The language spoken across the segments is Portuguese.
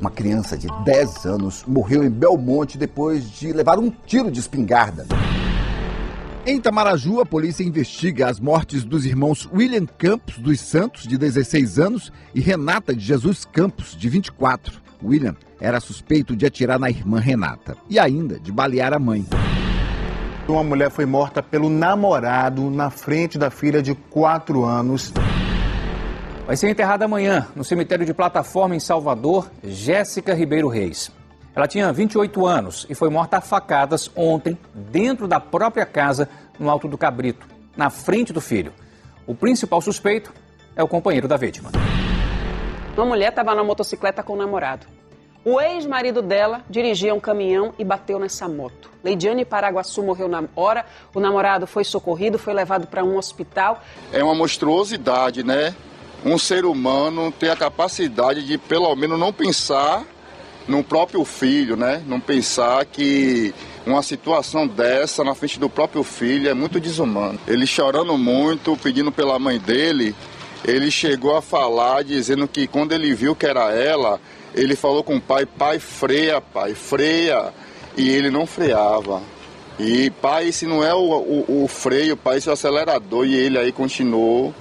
Uma criança de 10 anos morreu em Belmonte depois de levar um tiro de espingarda. Em Tamaraju, a polícia investiga as mortes dos irmãos William Campos dos Santos, de 16 anos, e Renata de Jesus Campos, de 24. William era suspeito de atirar na irmã Renata e ainda de balear a mãe. Uma mulher foi morta pelo namorado na frente da filha de 4 anos. Vai ser enterrada amanhã no cemitério de Plataforma, em Salvador, Jéssica Ribeiro Reis. Ela tinha 28 anos e foi morta a facadas ontem, dentro da própria casa, no Alto do Cabrito, na frente do filho. O principal suspeito é o companheiro da vítima. Uma mulher estava na motocicleta com o namorado. O ex-marido dela dirigia um caminhão e bateu nessa moto. Leidiane Paraguaçu morreu na hora, o namorado foi socorrido, foi levado para um hospital. É uma monstruosidade, né? Um ser humano ter a capacidade de, pelo menos, não pensar no próprio filho, né? Não pensar que uma situação dessa na frente do próprio filho é muito desumano. Ele chorando muito, pedindo pela mãe dele, ele chegou a falar dizendo que quando ele viu que era ela, ele falou com o pai, pai freia, pai, freia, e ele não freava. E pai, se não é o, o, o freio, pai, esse é o acelerador, e ele aí continuou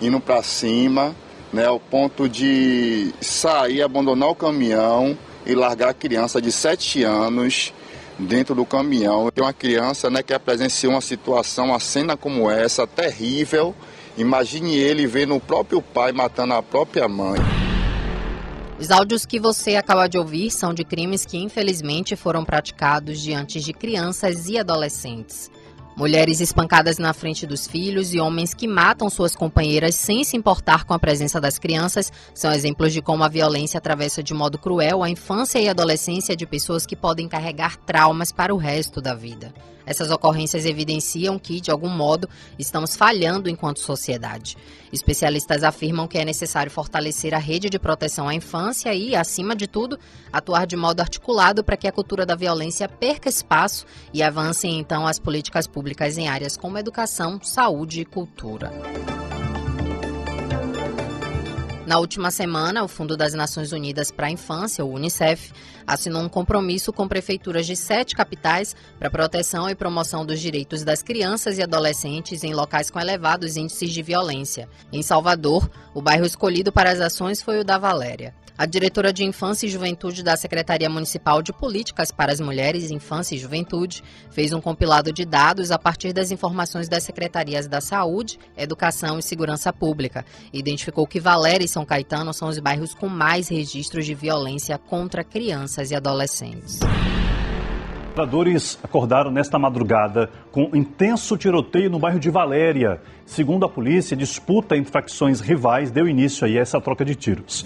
indo para cima, né, ao ponto de sair, abandonar o caminhão e largar a criança de 7 anos dentro do caminhão. Tem uma criança né, que presenciou uma situação, uma cena como essa, terrível. Imagine ele vendo o próprio pai matando a própria mãe. Os áudios que você acaba de ouvir são de crimes que infelizmente foram praticados diante de crianças e adolescentes. Mulheres espancadas na frente dos filhos e homens que matam suas companheiras sem se importar com a presença das crianças são exemplos de como a violência atravessa de modo cruel a infância e adolescência de pessoas que podem carregar traumas para o resto da vida. Essas ocorrências evidenciam que, de algum modo, estamos falhando enquanto sociedade. Especialistas afirmam que é necessário fortalecer a rede de proteção à infância e, acima de tudo, atuar de modo articulado para que a cultura da violência perca espaço e avancem então as políticas públicas em áreas como educação, saúde e cultura. Na última semana, o Fundo das Nações Unidas para a Infância, o UNICEF, assinou um compromisso com prefeituras de sete capitais para proteção e promoção dos direitos das crianças e adolescentes em locais com elevados índices de violência. Em Salvador, o bairro escolhido para as ações foi o da Valéria. A diretora de Infância e Juventude da Secretaria Municipal de Políticas para as Mulheres, Infância e Juventude fez um compilado de dados a partir das informações das secretarias da Saúde, Educação e Segurança Pública. Identificou que Valéria e São Caetano são os bairros com mais registros de violência contra crianças e adolescentes. Moradores acordaram nesta madrugada com intenso tiroteio no bairro de Valéria. Segundo a polícia, disputa entre facções rivais deu início a essa troca de tiros.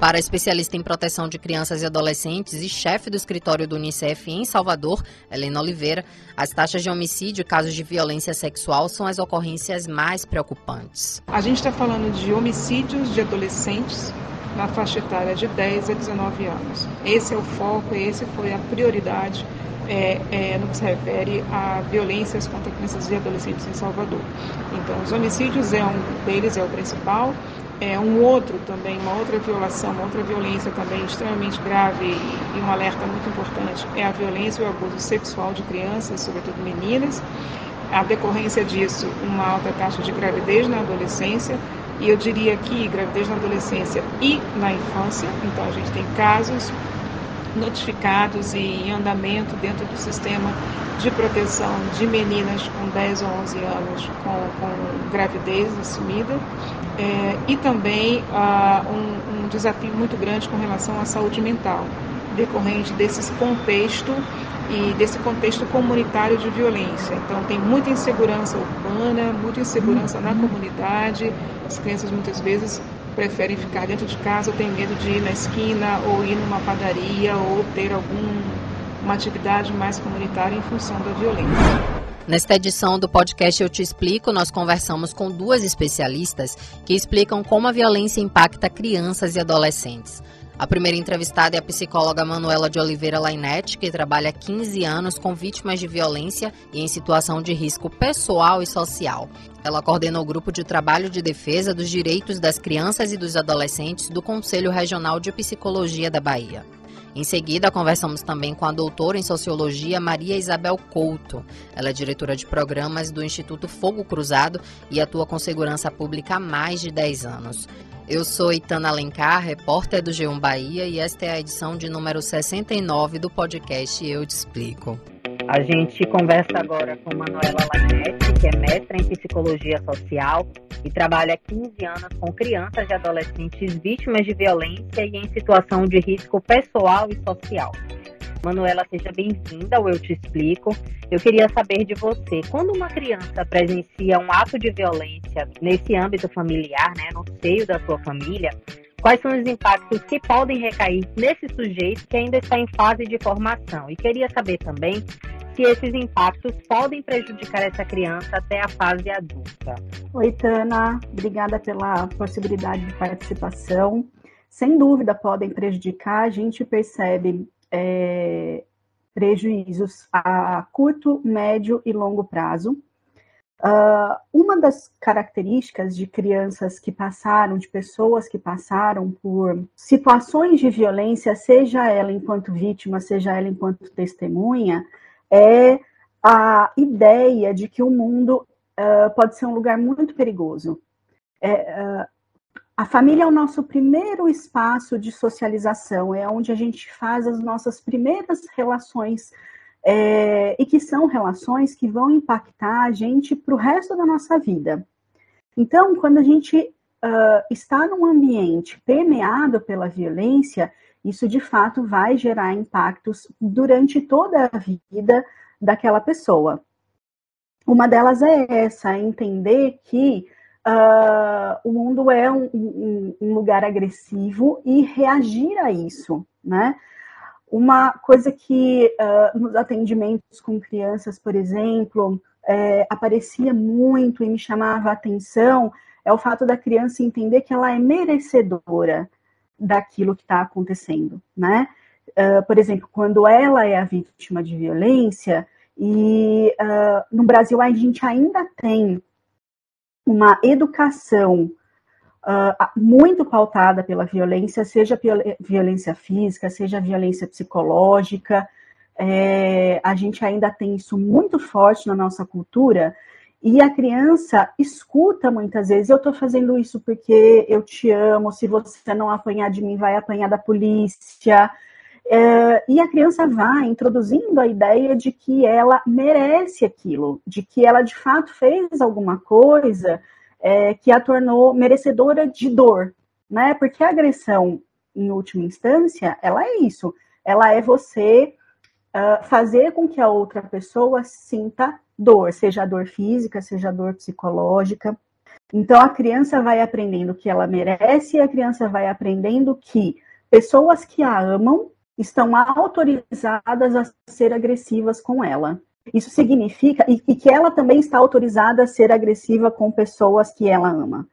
Para a especialista em proteção de crianças e adolescentes e chefe do escritório do Unicef em Salvador, Helena Oliveira, as taxas de homicídio e casos de violência sexual são as ocorrências mais preocupantes. A gente está falando de homicídios de adolescentes na faixa etária de 10 a 19 anos. Esse é o foco, esse foi a prioridade é, é, no que se refere a violências contra crianças e adolescentes em Salvador. Então, os homicídios é um deles, é o principal. É um outro também, uma outra violação, uma outra violência também extremamente grave e, e um alerta muito importante é a violência e o abuso sexual de crianças, sobretudo meninas. A decorrência disso, uma alta taxa de gravidez na adolescência, e eu diria que gravidez na adolescência e na infância. Então, a gente tem casos notificados e em andamento dentro do sistema de proteção de meninas com 10 ou 11 anos com, com gravidez assumida é, e também ah, um, um desafio muito grande com relação à saúde mental, decorrente desse contexto e desse contexto comunitário de violência. Então, tem muita insegurança urbana, muita insegurança na comunidade. As crianças muitas vezes preferem ficar dentro de casa têm medo de ir na esquina ou ir numa padaria ou ter alguma atividade mais comunitária em função da violência. Nesta edição do podcast Eu Te Explico, nós conversamos com duas especialistas que explicam como a violência impacta crianças e adolescentes. A primeira entrevistada é a psicóloga Manuela de Oliveira Lainete, que trabalha há 15 anos com vítimas de violência e em situação de risco pessoal e social. Ela coordena o grupo de trabalho de defesa dos direitos das crianças e dos adolescentes do Conselho Regional de Psicologia da Bahia. Em seguida, conversamos também com a doutora em Sociologia Maria Isabel Couto. Ela é diretora de programas do Instituto Fogo Cruzado e atua com segurança pública há mais de 10 anos. Eu sou Itana Alencar, repórter do G1 Bahia, e esta é a edição de número 69 do podcast Eu Te Explico. A gente conversa agora com Manuela Lanete, que é mestra em psicologia social e trabalha há 15 anos com crianças e adolescentes vítimas de violência e em situação de risco pessoal e social. Manuela, seja bem-vinda ao Eu Te Explico. Eu queria saber de você, quando uma criança presencia um ato de violência nesse âmbito familiar, né, no seio da sua família, quais são os impactos que podem recair nesse sujeito que ainda está em fase de formação? E queria saber também se esses impactos podem prejudicar essa criança até a fase adulta. Oi, Tana, obrigada pela possibilidade de participação. Sem dúvida podem prejudicar, a gente percebe é, prejuízos a curto, médio e longo prazo. Uh, uma das características de crianças que passaram, de pessoas que passaram por situações de violência, seja ela enquanto vítima, seja ela enquanto testemunha, é a ideia de que o mundo uh, pode ser um lugar muito perigoso. É, uh, a família é o nosso primeiro espaço de socialização, é onde a gente faz as nossas primeiras relações, é, e que são relações que vão impactar a gente para o resto da nossa vida. Então, quando a gente uh, está num ambiente permeado pela violência, isso de fato vai gerar impactos durante toda a vida daquela pessoa. Uma delas é essa, entender que uh, o mundo é um, um, um, lugar agressivo e reagir a isso, né? Uma coisa que uh, nos atendimentos com crianças, por exemplo, é, aparecia muito e me chamava a atenção é o fato da criança entender que ela é merecedora daquilo que está acontecendo, né? Uh, por exemplo, quando ela é a vítima de violência, e uh, no Brasil a gente ainda tem uma educação uh, muito pautada pela violência, seja violência física, seja violência psicológica. É, a gente ainda tem isso muito forte na nossa cultura. E a criança escuta muitas vezes: eu estou fazendo isso porque eu te amo, se você não apanhar de mim, vai apanhar da polícia. É, e a criança vai introduzindo a ideia de que ela merece aquilo, de que ela de fato fez alguma coisa é, que a tornou merecedora de dor, né? Porque a agressão, em última instância, ela é isso, ela é você uh, fazer com que a outra pessoa sinta dor, seja dor física, seja dor psicológica. Então a criança vai aprendendo que ela merece e a criança vai aprendendo que pessoas que a amam estão autorizadas a ser agressivas com ela. Isso significa, e, e, que ela também está autorizada a ser agressiva com pessoas que ela ama.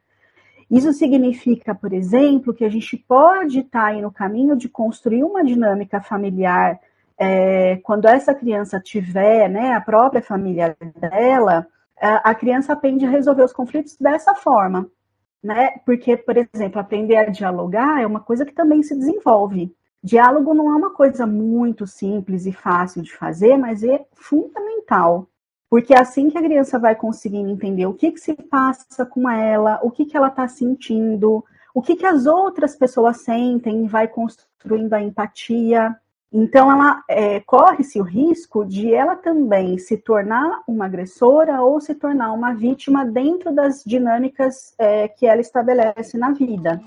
Isso significa, por exemplo, que a gente pode estar aí no caminho de construir uma dinâmica familiar é, quando essa criança tiver né, a própria família dela, a criança aprende a resolver os conflitos dessa forma. Né? Porque, por exemplo, aprender a dialogar é uma coisa que também se desenvolve. Diálogo não é uma coisa muito simples e fácil de fazer, mas é fundamental. Porque é assim que a criança vai conseguindo entender o que, que se passa com ela, o que, que ela está sentindo, o que, que as outras pessoas sentem, vai construindo a empatia. Então, ela é, corre-se o risco de ela também se tornar uma agressora ou se tornar uma vítima dentro das dinâmicas é, que ela estabelece na vida.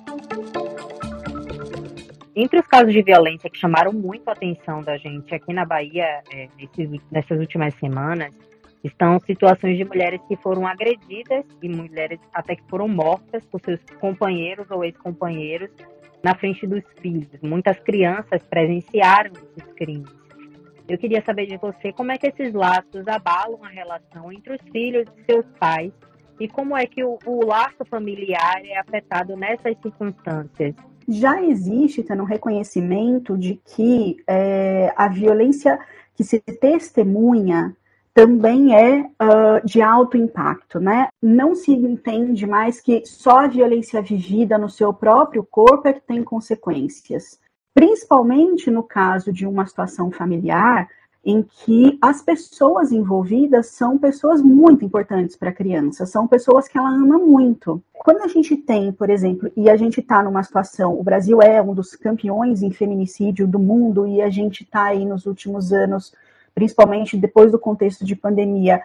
Entre os casos de violência que chamaram muito a atenção da gente aqui na Bahia é, nesses, nessas últimas semanas, estão situações de mulheres que foram agredidas e mulheres até que foram mortas por seus companheiros ou ex-companheiros na frente dos filhos. Muitas crianças presenciaram esses crimes. Eu queria saber de você como é que esses laços abalam a relação entre os filhos e seus pais e como é que o, o laço familiar é afetado nessas circunstâncias. Já existe tá, um reconhecimento de que é, a violência que se testemunha também é uh, de alto impacto, né? Não se entende mais que só a violência vivida no seu próprio corpo é que tem consequências. Principalmente no caso de uma situação familiar, em que as pessoas envolvidas são pessoas muito importantes para a criança, são pessoas que ela ama muito. Quando a gente tem, por exemplo, e a gente está numa situação, o Brasil é um dos campeões em feminicídio do mundo e a gente está aí nos últimos anos, principalmente depois do contexto de pandemia,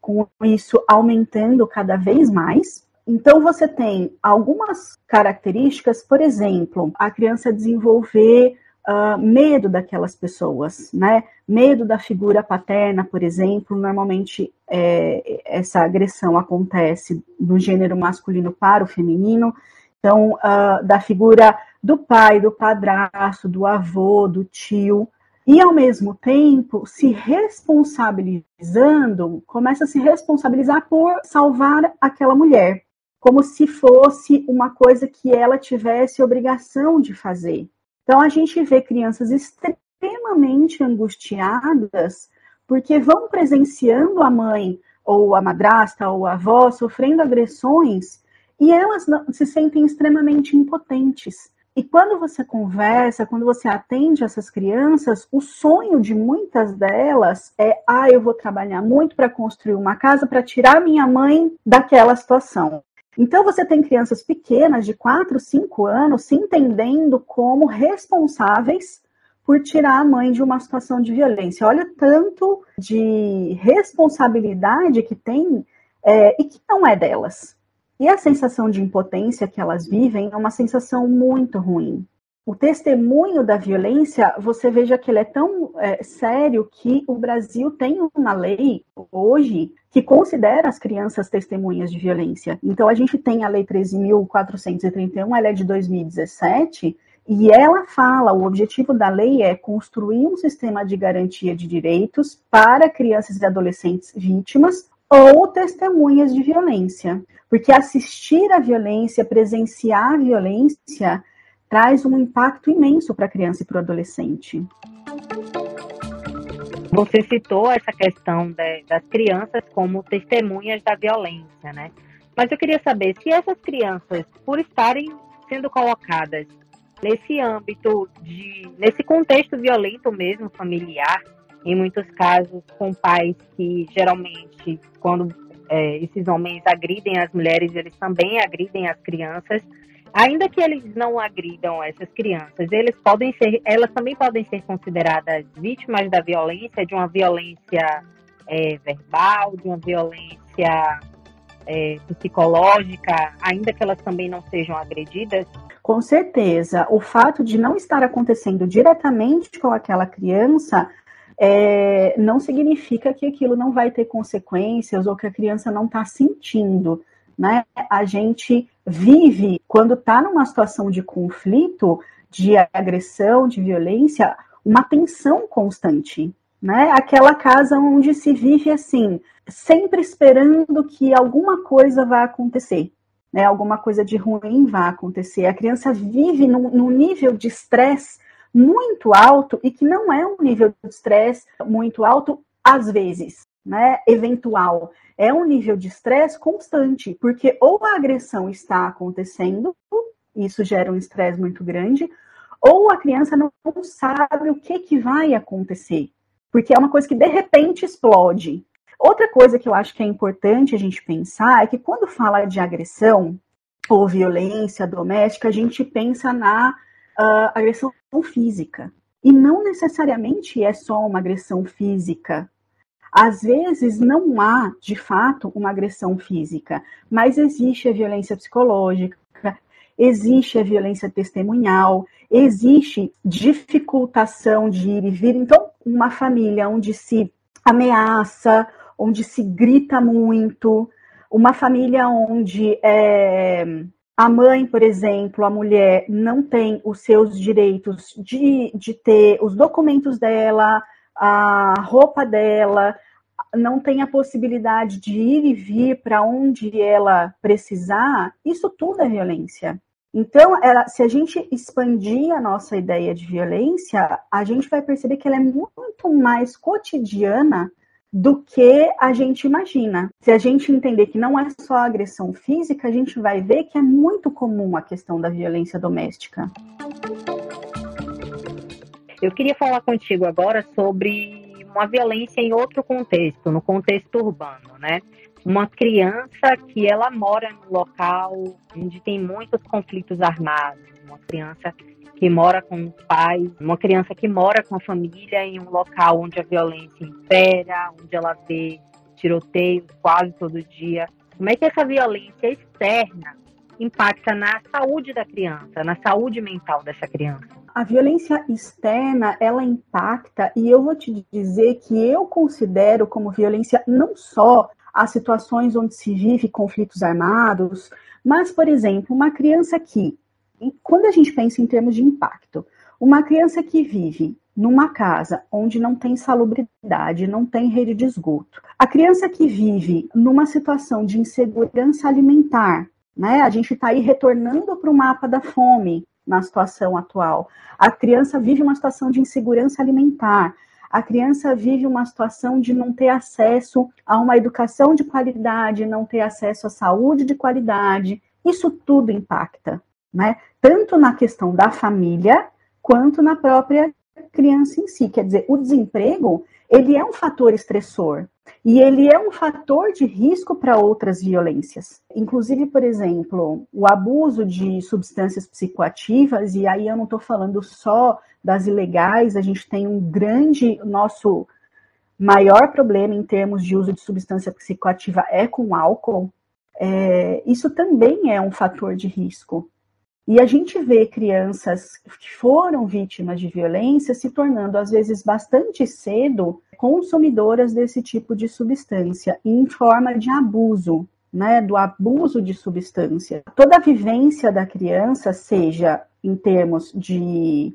com isso aumentando cada vez mais. Então, você tem algumas características, por exemplo, a criança desenvolver uh, medo daquelas pessoas, né? Medo da figura paterna, por exemplo. Normalmente, é, essa agressão acontece do gênero masculino para o feminino. Então, uh, da figura do pai, do padrasto, do avô, do tio, e ao mesmo tempo se responsabilizando, começa a se responsabilizar por salvar aquela mulher, como se fosse uma coisa que ela tivesse obrigação de fazer. Então, a gente vê crianças extremamente angustiadas porque vão presenciando a mãe ou a madrasta ou a avó sofrendo agressões e elas se sentem extremamente impotentes. E quando você conversa, quando você atende essas crianças, o sonho de muitas delas é: ah, eu vou trabalhar muito para construir uma casa para tirar minha mãe daquela situação. Então, você tem crianças pequenas, de 4, 5 anos, se entendendo como responsáveis por tirar a mãe de uma situação de violência. Olha tanto de responsabilidade que tem é, e que não é delas. E a sensação de impotência que elas vivem é uma sensação muito ruim o testemunho da violência, você veja que ele é tão é, sério que o Brasil tem uma lei hoje que considera as crianças testemunhas de violência. Então, a gente tem a Lei 13.431, ela é de 2017, e ela fala: o objetivo da lei é construir um sistema de garantia de direitos para crianças e adolescentes vítimas ou testemunhas de violência. Porque assistir à violência, presenciar a violência, traz um impacto imenso para a criança e para o adolescente. Você citou essa questão de, das crianças como testemunhas da violência, né? Mas eu queria saber se essas crianças, por estarem sendo colocadas nesse âmbito de, nesse contexto violento mesmo, familiar, em muitos casos com pais que geralmente, quando é, esses homens agridem as mulheres, eles também agridem as crianças ainda que eles não agridam essas crianças, eles podem ser, elas também podem ser consideradas vítimas da violência, de uma violência é, verbal, de uma violência é, psicológica, ainda que elas também não sejam agredidas? Com certeza. O fato de não estar acontecendo diretamente com aquela criança é, não significa que aquilo não vai ter consequências ou que a criança não está sentindo né? A gente vive, quando está numa situação de conflito, de agressão, de violência, uma tensão constante, né? Aquela casa onde se vive assim, sempre esperando que alguma coisa vá acontecer, né? Alguma coisa de ruim vá acontecer. A criança vive num, num nível de estresse muito alto e que não é um nível de estresse muito alto às vezes, né? Eventual é um nível de estresse constante, porque ou a agressão está acontecendo, isso gera um estresse muito grande, ou a criança não sabe o que, que vai acontecer, porque é uma coisa que de repente explode. Outra coisa que eu acho que é importante a gente pensar é que quando fala de agressão ou violência doméstica, a gente pensa na uh, agressão física. E não necessariamente é só uma agressão física. Às vezes não há, de fato, uma agressão física, mas existe a violência psicológica, existe a violência testemunhal, existe dificultação de ir e vir. Então, uma família onde se ameaça, onde se grita muito, uma família onde é, a mãe, por exemplo, a mulher não tem os seus direitos de, de ter os documentos dela, a roupa dela, não tem a possibilidade de ir e vir para onde ela precisar, isso tudo é violência. Então, ela, se a gente expandir a nossa ideia de violência, a gente vai perceber que ela é muito mais cotidiana do que a gente imagina. Se a gente entender que não é só agressão física, a gente vai ver que é muito comum a questão da violência doméstica. Eu queria falar contigo agora sobre uma violência em outro contexto, no contexto urbano, né? Uma criança que ela mora num local onde tem muitos conflitos armados, uma criança que mora com os pais, uma criança que mora com a família em um local onde a violência impera, onde ela vê tiroteios quase todo dia. Como é que essa violência externa impacta na saúde da criança, na saúde mental dessa criança? A violência externa, ela impacta, e eu vou te dizer que eu considero como violência não só as situações onde se vive conflitos armados, mas, por exemplo, uma criança que quando a gente pensa em termos de impacto, uma criança que vive numa casa onde não tem salubridade, não tem rede de esgoto, a criança que vive numa situação de insegurança alimentar, né? A gente está aí retornando para o mapa da fome na situação atual. A criança vive uma situação de insegurança alimentar. A criança vive uma situação de não ter acesso a uma educação de qualidade, não ter acesso à saúde de qualidade. Isso tudo impacta né? Tanto na questão da família quanto na própria criança em si. Quer dizer, o desemprego ele é um fator estressor e ele é um fator de risco para outras violências. Inclusive, por exemplo, o abuso de substâncias psicoativas, e aí eu não estou falando só das ilegais, a gente tem um grande, nosso maior problema em termos de uso de substância psicoativa é com álcool. É, isso também é um fator de risco. E a gente vê crianças que foram vítimas de violência se tornando, às vezes, bastante cedo consumidoras desse tipo de substância, em forma de abuso, né, do abuso de substância. Toda a vivência da criança, seja em termos de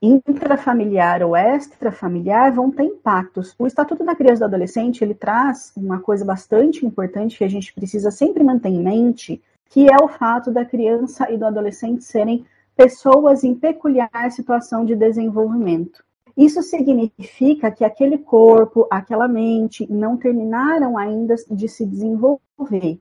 intrafamiliar ou extrafamiliar, vão ter impactos. O Estatuto da Criança e do Adolescente, ele traz uma coisa bastante importante que a gente precisa sempre manter em mente, que é o fato da criança e do adolescente serem pessoas em peculiar situação de desenvolvimento. Isso significa que aquele corpo, aquela mente não terminaram ainda de se desenvolver.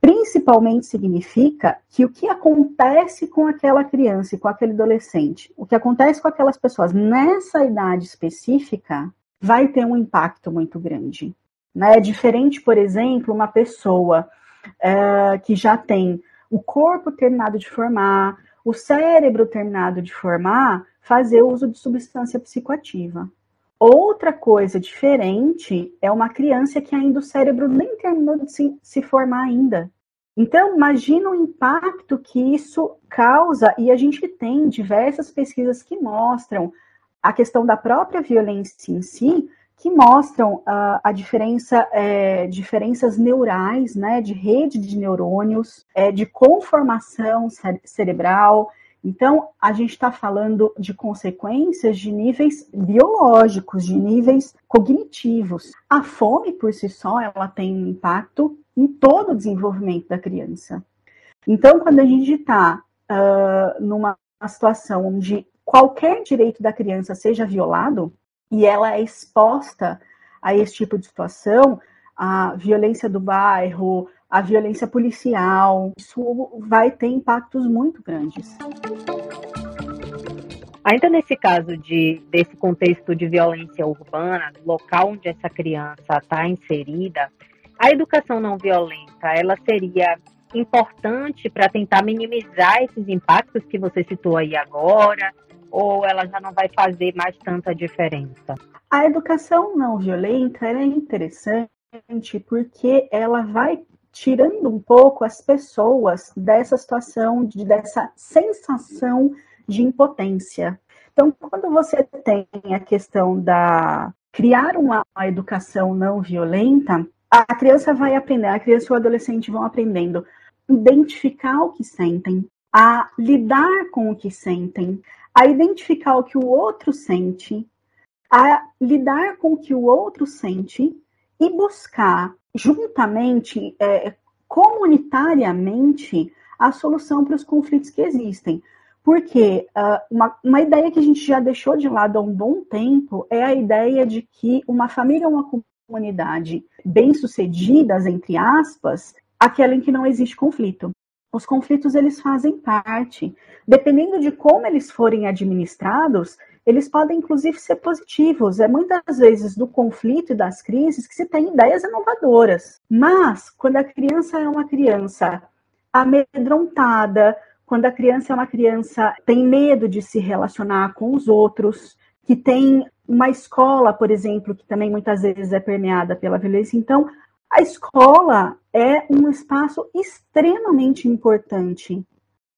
Principalmente significa que o que acontece com aquela criança e com aquele adolescente, o que acontece com aquelas pessoas nessa idade específica, vai ter um impacto muito grande. Né? É diferente, por exemplo, uma pessoa uh, que já tem o corpo terminado de formar, o cérebro terminado de formar, fazer uso de substância psicoativa. Outra coisa diferente é uma criança que ainda o cérebro nem terminou de se, se formar ainda. Então, imagina o impacto que isso causa, e a gente tem diversas pesquisas que mostram a questão da própria violência em si, que mostram uh, a diferença, é, diferenças neurais, né, de rede de neurônios, é, de conformação cerebral. Então, a gente está falando de consequências de níveis biológicos, de níveis cognitivos. A fome, por si só, ela tem um impacto em todo o desenvolvimento da criança. Então, quando a gente está uh, numa situação onde qualquer direito da criança seja violado, e ela é exposta a esse tipo de situação, a violência do bairro, a violência policial, isso vai ter impactos muito grandes. Ainda nesse caso de, desse contexto de violência urbana, local onde essa criança está inserida, a educação não violenta, ela seria importante para tentar minimizar esses impactos que você citou aí agora, ou ela já não vai fazer mais tanta diferença? A educação não violenta é interessante porque ela vai tirando um pouco as pessoas dessa situação, de, dessa sensação de impotência. Então, quando você tem a questão da criar uma, uma educação não violenta, a criança vai aprender, a criança e o adolescente vão aprendendo identificar o que sentem, a lidar com o que sentem, a identificar o que o outro sente, a lidar com o que o outro sente e buscar juntamente, é, comunitariamente, a solução para os conflitos que existem. Porque uh, uma, uma ideia que a gente já deixou de lado há um bom tempo é a ideia de que uma família ou uma comunidade bem-sucedidas, entre aspas, aquela em que não existe conflito. Os conflitos eles fazem parte. Dependendo de como eles forem administrados, eles podem inclusive ser positivos. É muitas vezes do conflito e das crises que se tem ideias inovadoras. Mas quando a criança é uma criança amedrontada, quando a criança é uma criança tem medo de se relacionar com os outros, que tem uma escola, por exemplo, que também muitas vezes é permeada pela violência. Então, a escola é um espaço extremamente importante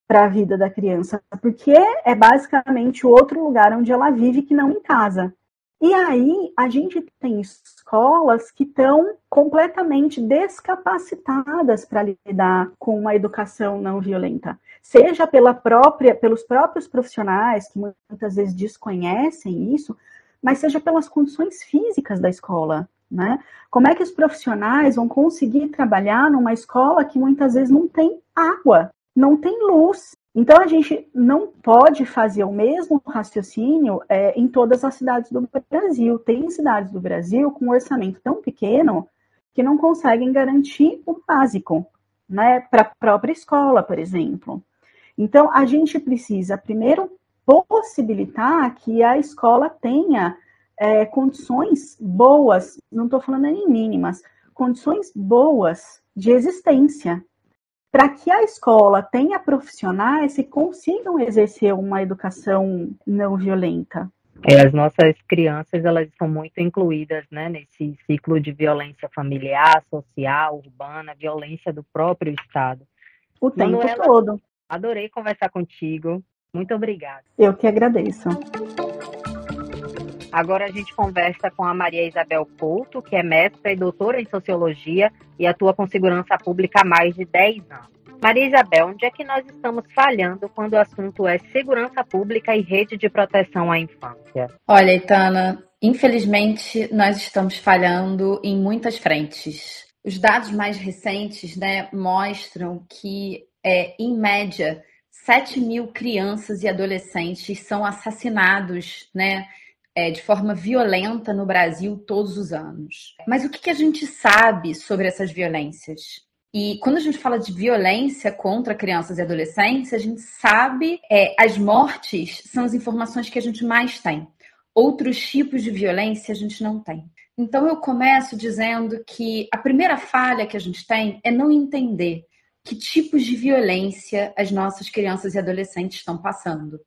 para a vida da criança, porque é basicamente o outro lugar onde ela vive que não em casa. E aí a gente tem escolas que estão completamente descapacitadas para lidar com uma educação não violenta, seja pela própria, pelos próprios profissionais que muitas vezes desconhecem isso, mas seja pelas condições físicas da escola. Né? Como é que os profissionais vão conseguir trabalhar numa escola que muitas vezes não tem água, não tem luz, então, a gente não pode fazer o mesmo raciocínio é, em todas as cidades do Brasil. Tem cidades do Brasil com um orçamento tão pequeno que não conseguem garantir o básico, né, para a própria escola, por exemplo. Então, a gente precisa, primeiro, possibilitar que a escola tenha é, condições boas, não estou falando nem mínimas, condições boas de existência, para que a escola tenha profissionais que consigam exercer uma educação não violenta. É, as nossas crianças elas são muito incluídas né, nesse ciclo de violência familiar, social, urbana, violência do próprio Estado. O tempo Manuela, todo. Adorei conversar contigo. Muito obrigada. Eu que agradeço. Agora a gente conversa com a Maria Isabel Couto, que é mestra e doutora em sociologia e atua com segurança pública há mais de 10 anos. Maria Isabel, onde é que nós estamos falhando quando o assunto é segurança pública e rede de proteção à infância? Olha, Itana, infelizmente nós estamos falhando em muitas frentes. Os dados mais recentes né, mostram que, é, em média, 7 mil crianças e adolescentes são assassinados né, é, de forma violenta no Brasil todos os anos. Mas o que, que a gente sabe sobre essas violências? E quando a gente fala de violência contra crianças e adolescentes, a gente sabe é, as mortes são as informações que a gente mais tem. Outros tipos de violência a gente não tem. Então eu começo dizendo que a primeira falha que a gente tem é não entender que tipos de violência as nossas crianças e adolescentes estão passando.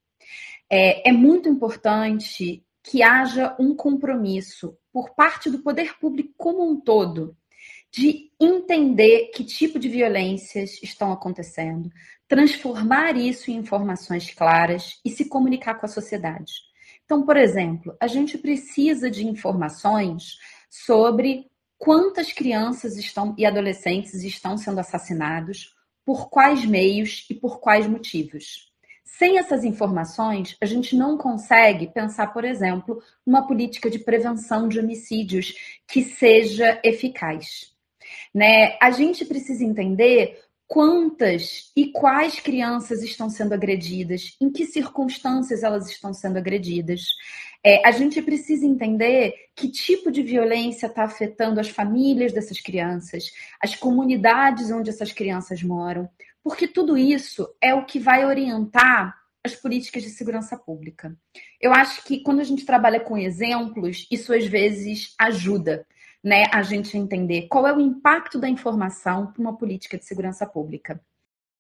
É, é muito importante que haja um compromisso por parte do poder público como um todo de entender que tipo de violências estão acontecendo, transformar isso em informações claras e se comunicar com a sociedade. Então, por exemplo, a gente precisa de informações sobre quantas crianças estão e adolescentes estão sendo assassinados, por quais meios e por quais motivos. Sem essas informações, a gente não consegue pensar, por exemplo, uma política de prevenção de homicídios que seja eficaz. Né? A gente precisa entender quantas e quais crianças estão sendo agredidas, em que circunstâncias elas estão sendo agredidas. É, a gente precisa entender que tipo de violência está afetando as famílias dessas crianças, as comunidades onde essas crianças moram, porque tudo isso é o que vai orientar as políticas de segurança pública. Eu acho que quando a gente trabalha com exemplos, isso às vezes ajuda. Né, a gente entender qual é o impacto da informação para uma política de segurança pública.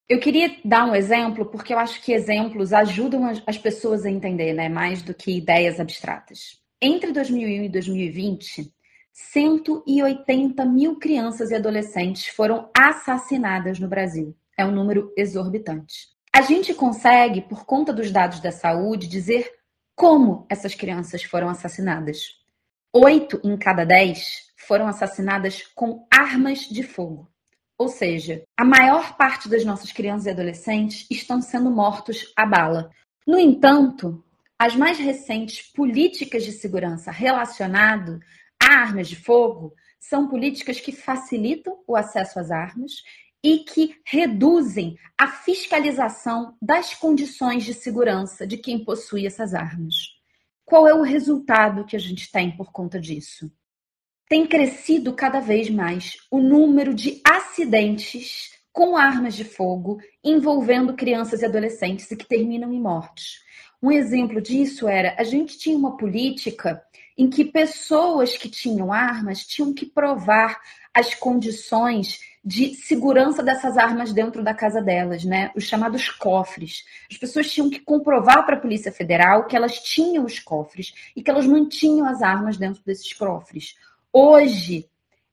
Eu queria dar um exemplo, porque eu acho que exemplos ajudam as pessoas a entender, né, mais do que ideias abstratas. Entre 2001 e 2020, 180 mil crianças e adolescentes foram assassinadas no Brasil é um número exorbitante. A gente consegue, por conta dos dados da saúde, dizer como essas crianças foram assassinadas. Oito em cada dez foram assassinadas com armas de fogo. Ou seja, a maior parte das nossas crianças e adolescentes estão sendo mortos à bala. No entanto, as mais recentes políticas de segurança relacionado a armas de fogo são políticas que facilitam o acesso às armas e que reduzem a fiscalização das condições de segurança de quem possui essas armas. Qual é o resultado que a gente tem por conta disso? Tem crescido cada vez mais o número de acidentes com armas de fogo envolvendo crianças e adolescentes e que terminam em mortes. Um exemplo disso era a gente tinha uma política em que pessoas que tinham armas tinham que provar as condições de segurança dessas armas dentro da casa delas, né? Os chamados cofres. As pessoas tinham que comprovar para a Polícia Federal que elas tinham os cofres e que elas mantinham as armas dentro desses cofres. Hoje,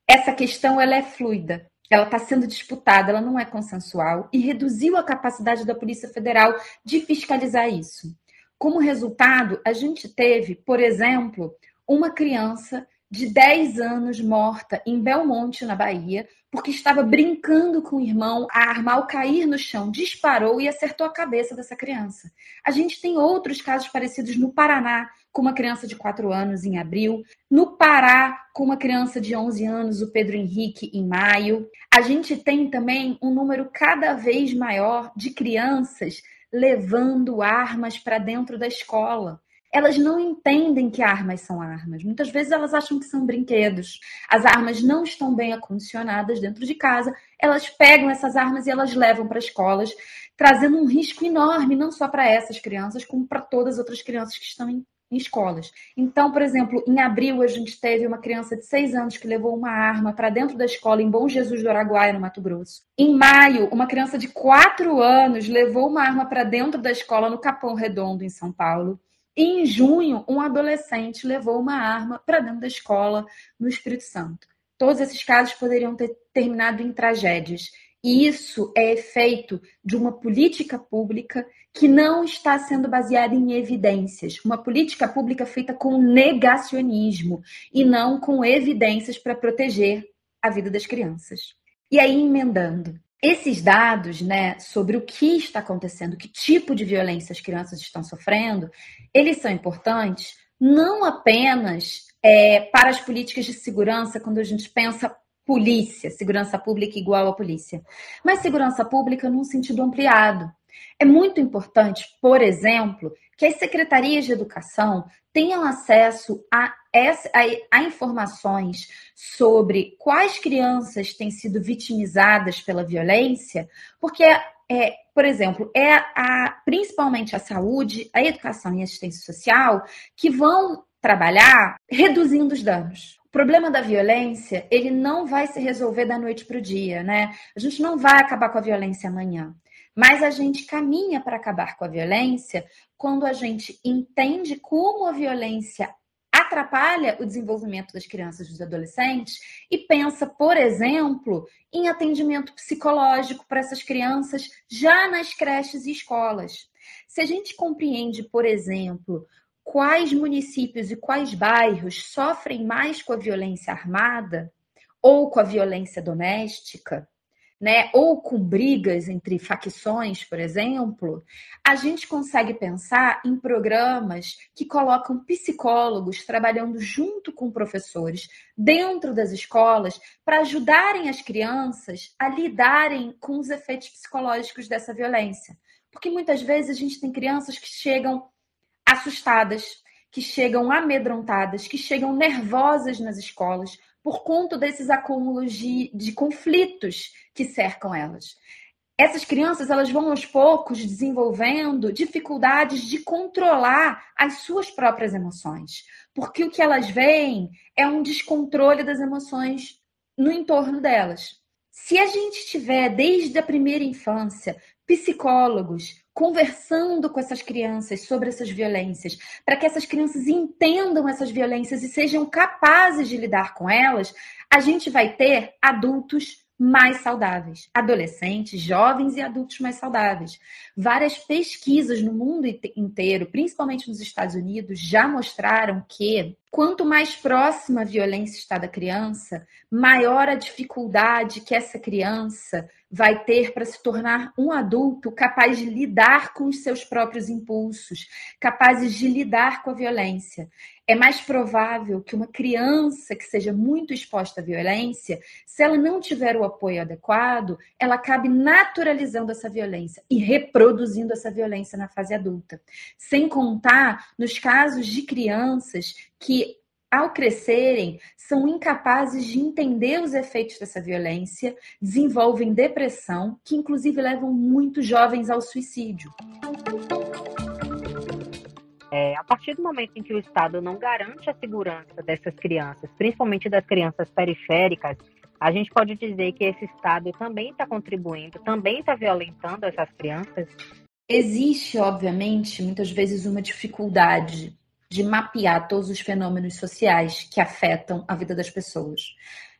essa questão ela é fluida. Ela está sendo disputada, ela não é consensual e reduziu a capacidade da Polícia Federal de fiscalizar isso. Como resultado, a gente teve, por exemplo, uma criança de 10 anos morta em Belmonte, na Bahia, porque estava brincando com o irmão, a arma ao cair no chão disparou e acertou a cabeça dessa criança. A gente tem outros casos parecidos no Paraná, com uma criança de 4 anos em abril, no Pará, com uma criança de 11 anos, o Pedro Henrique, em maio. A gente tem também um número cada vez maior de crianças levando armas para dentro da escola elas não entendem que armas são armas. Muitas vezes elas acham que são brinquedos. As armas não estão bem acondicionadas dentro de casa. Elas pegam essas armas e elas levam para escolas, trazendo um risco enorme, não só para essas crianças, como para todas as outras crianças que estão em, em escolas. Então, por exemplo, em abril a gente teve uma criança de seis anos que levou uma arma para dentro da escola em Bom Jesus do Araguaia, no Mato Grosso. Em maio, uma criança de quatro anos levou uma arma para dentro da escola no Capão Redondo, em São Paulo. E em junho, um adolescente levou uma arma para dentro da escola no Espírito Santo. Todos esses casos poderiam ter terminado em tragédias. E isso é efeito de uma política pública que não está sendo baseada em evidências. Uma política pública feita com negacionismo e não com evidências para proteger a vida das crianças. E aí, emendando, esses dados, né, sobre o que está acontecendo, que tipo de violência as crianças estão sofrendo, eles são importantes não apenas é, para as políticas de segurança, quando a gente pensa polícia, segurança pública igual a polícia, mas segurança pública num sentido ampliado. É muito importante, por exemplo, que as secretarias de educação tenham acesso a, essa, a, a, informações sobre quais crianças têm sido vitimizadas pela violência, porque, é, por exemplo, é a, principalmente a saúde, a educação e a assistência social que vão trabalhar reduzindo os danos. O problema da violência, ele não vai se resolver da noite para o dia, né? A gente não vai acabar com a violência amanhã. Mas a gente caminha para acabar com a violência quando a gente entende como a violência atrapalha o desenvolvimento das crianças e dos adolescentes e pensa, por exemplo, em atendimento psicológico para essas crianças já nas creches e escolas. Se a gente compreende, por exemplo, quais municípios e quais bairros sofrem mais com a violência armada ou com a violência doméstica, né, ou com brigas entre facções, por exemplo, a gente consegue pensar em programas que colocam psicólogos trabalhando junto com professores dentro das escolas para ajudarem as crianças a lidarem com os efeitos psicológicos dessa violência. Porque muitas vezes a gente tem crianças que chegam assustadas, que chegam amedrontadas, que chegam nervosas nas escolas por conta desses acúmulos de, de conflitos que cercam elas. Essas crianças elas vão aos poucos desenvolvendo dificuldades de controlar as suas próprias emoções, porque o que elas veem é um descontrole das emoções no entorno delas. Se a gente tiver desde a primeira infância psicólogos conversando com essas crianças sobre essas violências, para que essas crianças entendam essas violências e sejam capazes de lidar com elas, a gente vai ter adultos mais saudáveis, adolescentes, jovens e adultos mais saudáveis. Várias pesquisas no mundo inteiro, principalmente nos Estados Unidos, já mostraram que quanto mais próxima a violência está da criança, maior a dificuldade que essa criança vai ter para se tornar um adulto capaz de lidar com os seus próprios impulsos, capazes de lidar com a violência. É mais provável que uma criança que seja muito exposta à violência, se ela não tiver o apoio adequado, ela acabe naturalizando essa violência e reproduzindo essa violência na fase adulta. Sem contar nos casos de crianças que ao crescerem, são incapazes de entender os efeitos dessa violência, desenvolvem depressão, que inclusive levam muitos jovens ao suicídio. É, a partir do momento em que o Estado não garante a segurança dessas crianças, principalmente das crianças periféricas, a gente pode dizer que esse Estado também está contribuindo, também está violentando essas crianças? Existe, obviamente, muitas vezes uma dificuldade de mapear todos os fenômenos sociais que afetam a vida das pessoas.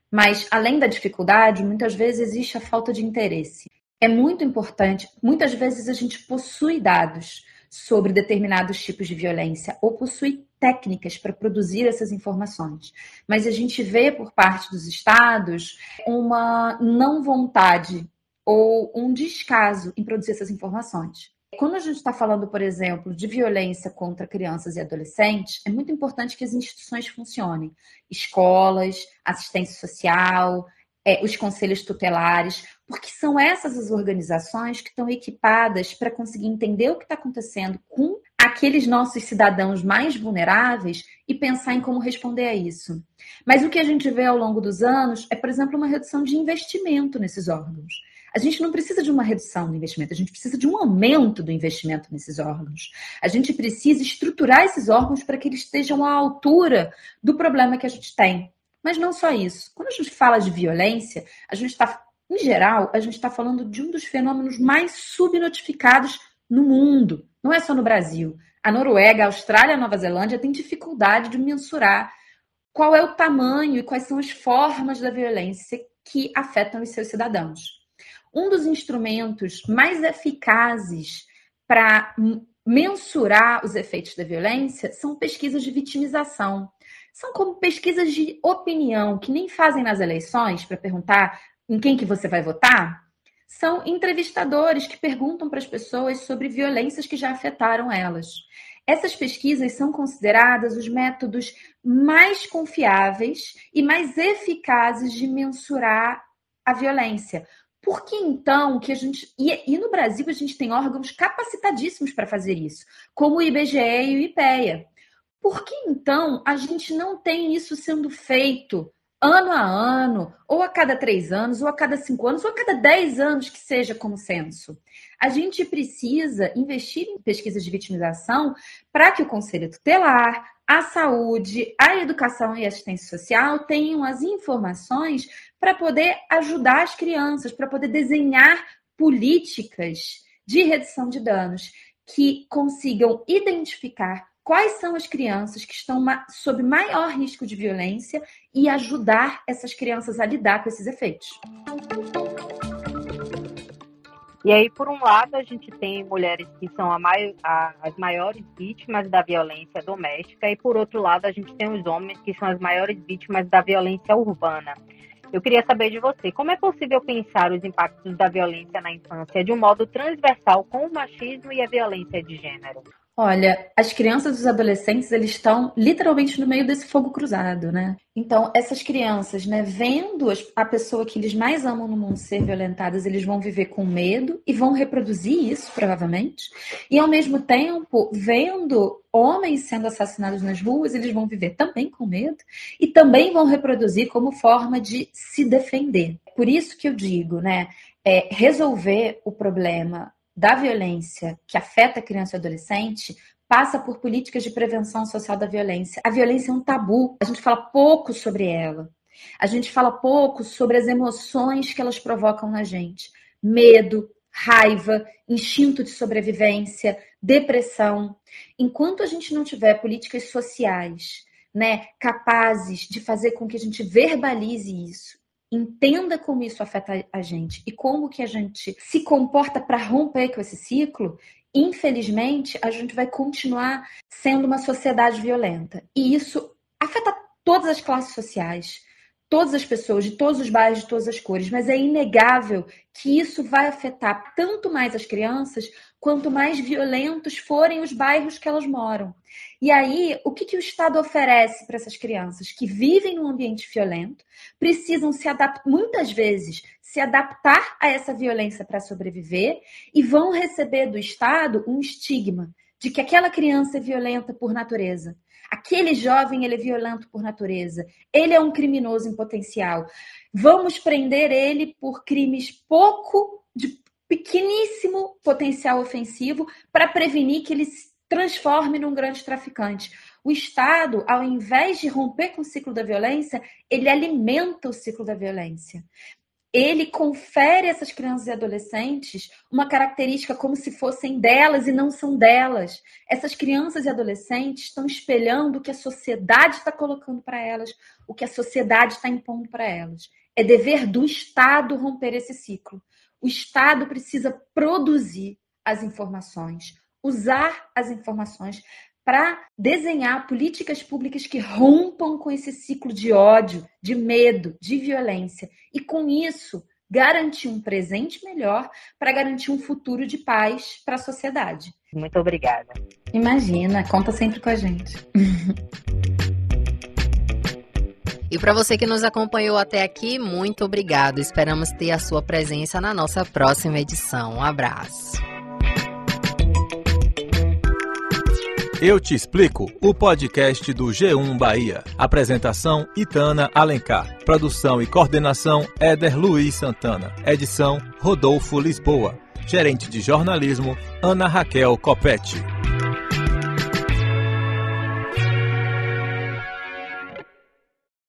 Mas, além da dificuldade, muitas vezes existe a falta de interesse. É muito importante, muitas vezes a gente possui dados sobre determinados tipos de violência ou possui técnicas para produzir essas informações. Mas a gente vê por parte dos estados uma não vontade ou um descaso em produzir essas informações. Quando a gente está falando, por exemplo, de violência contra crianças e adolescentes, é muito importante que as instituições funcionem. Escolas, assistência social, é, os conselhos tutelares, porque são essas as organizações que estão equipadas para conseguir entender o que está acontecendo com aqueles nossos cidadãos mais vulneráveis e pensar em como responder a isso. Mas o que a gente vê ao longo dos anos é, por exemplo, uma redução de investimento nesses órgãos. A gente não precisa de uma redução do investimento, a gente precisa de um aumento do investimento nesses órgãos. A gente precisa estruturar esses órgãos para que eles estejam à altura do problema que a gente tem. Mas não só isso. Quando a gente fala de violência, a gente está, em geral, a gente está falando de um dos fenômenos mais subnotificados no mundo. Não é só no Brasil. A Noruega, a Austrália, a Nova Zelândia têm dificuldade de mensurar qual é o tamanho e quais são as formas da violência que afetam os seus cidadãos um dos instrumentos mais eficazes para mensurar os efeitos da violência são pesquisas de vitimização. São como pesquisas de opinião que nem fazem nas eleições para perguntar em quem que você vai votar. São entrevistadores que perguntam para as pessoas sobre violências que já afetaram elas. Essas pesquisas são consideradas os métodos mais confiáveis e mais eficazes de mensurar a violência, por que então que a gente. E, e, no Brasil a gente tem órgãos capacitadíssimos para fazer isso, como o IBGE e o IPEA. Por que então a gente não tem isso sendo feito ano a ano, ou a cada três anos, ou a cada cinco anos, ou a cada dez anos que seja como censo? A gente precisa investir em pesquisas de vitimização para que o Conselho Tutelar, a saúde, a educação e a assistência social tenham as informações para poder ajudar as crianças, para poder desenhar políticas de redução de danos que consigam identificar quais são as crianças que estão sob maior risco de violência e ajudar essas crianças a lidar com esses efeitos. E aí, por um lado, a gente tem mulheres que são a a, as maiores vítimas da violência doméstica, e por outro lado, a gente tem os homens que são as maiores vítimas da violência urbana. Eu queria saber de você, como é possível pensar os impactos da violência na infância de um modo transversal com o machismo e a violência de gênero? Olha, as crianças e os adolescentes, eles estão literalmente no meio desse fogo cruzado, né? Então, essas crianças, né, vendo a pessoa que eles mais amam no mundo ser violentadas, eles vão viver com medo e vão reproduzir isso, provavelmente. E, ao mesmo tempo, vendo homens sendo assassinados nas ruas, eles vão viver também com medo e também vão reproduzir como forma de se defender. Por isso que eu digo, né, é, resolver o problema da violência que afeta a criança e adolescente passa por políticas de prevenção social da violência. A violência é um tabu, a gente fala pouco sobre ela. A gente fala pouco sobre as emoções que elas provocam na gente. Medo, raiva, instinto de sobrevivência, depressão. Enquanto a gente não tiver políticas sociais, né, capazes de fazer com que a gente verbalize isso entenda como isso afeta a gente e como que a gente se comporta para romper com esse ciclo, infelizmente, a gente vai continuar sendo uma sociedade violenta. E isso afeta todas as classes sociais, todas as pessoas, de todos os bairros, de todas as cores, mas é inegável que isso vai afetar tanto mais as crianças quanto mais violentos forem os bairros que elas moram. E aí, o que, que o Estado oferece para essas crianças que vivem num ambiente violento, precisam se adaptar, muitas vezes, se adaptar a essa violência para sobreviver e vão receber do Estado um estigma de que aquela criança é violenta por natureza. Aquele jovem ele é violento por natureza. Ele é um criminoso em potencial. Vamos prender ele por crimes pouco de pequeníssimo potencial ofensivo para prevenir que ele se transforme num grande traficante. O Estado, ao invés de romper com o ciclo da violência, ele alimenta o ciclo da violência. Ele confere a essas crianças e adolescentes uma característica como se fossem delas e não são delas. Essas crianças e adolescentes estão espelhando o que a sociedade está colocando para elas, o que a sociedade está impondo para elas. É dever do Estado romper esse ciclo. O Estado precisa produzir as informações, usar as informações para desenhar políticas públicas que rompam com esse ciclo de ódio, de medo, de violência e com isso garantir um presente melhor para garantir um futuro de paz para a sociedade. Muito obrigada. Imagina, conta sempre com a gente. E para você que nos acompanhou até aqui, muito obrigado. Esperamos ter a sua presença na nossa próxima edição. Um abraço. Eu te explico o podcast do G1 Bahia. Apresentação Itana Alencar. Produção e coordenação Éder Luiz Santana. Edição Rodolfo Lisboa. Gerente de jornalismo Ana Raquel Copete.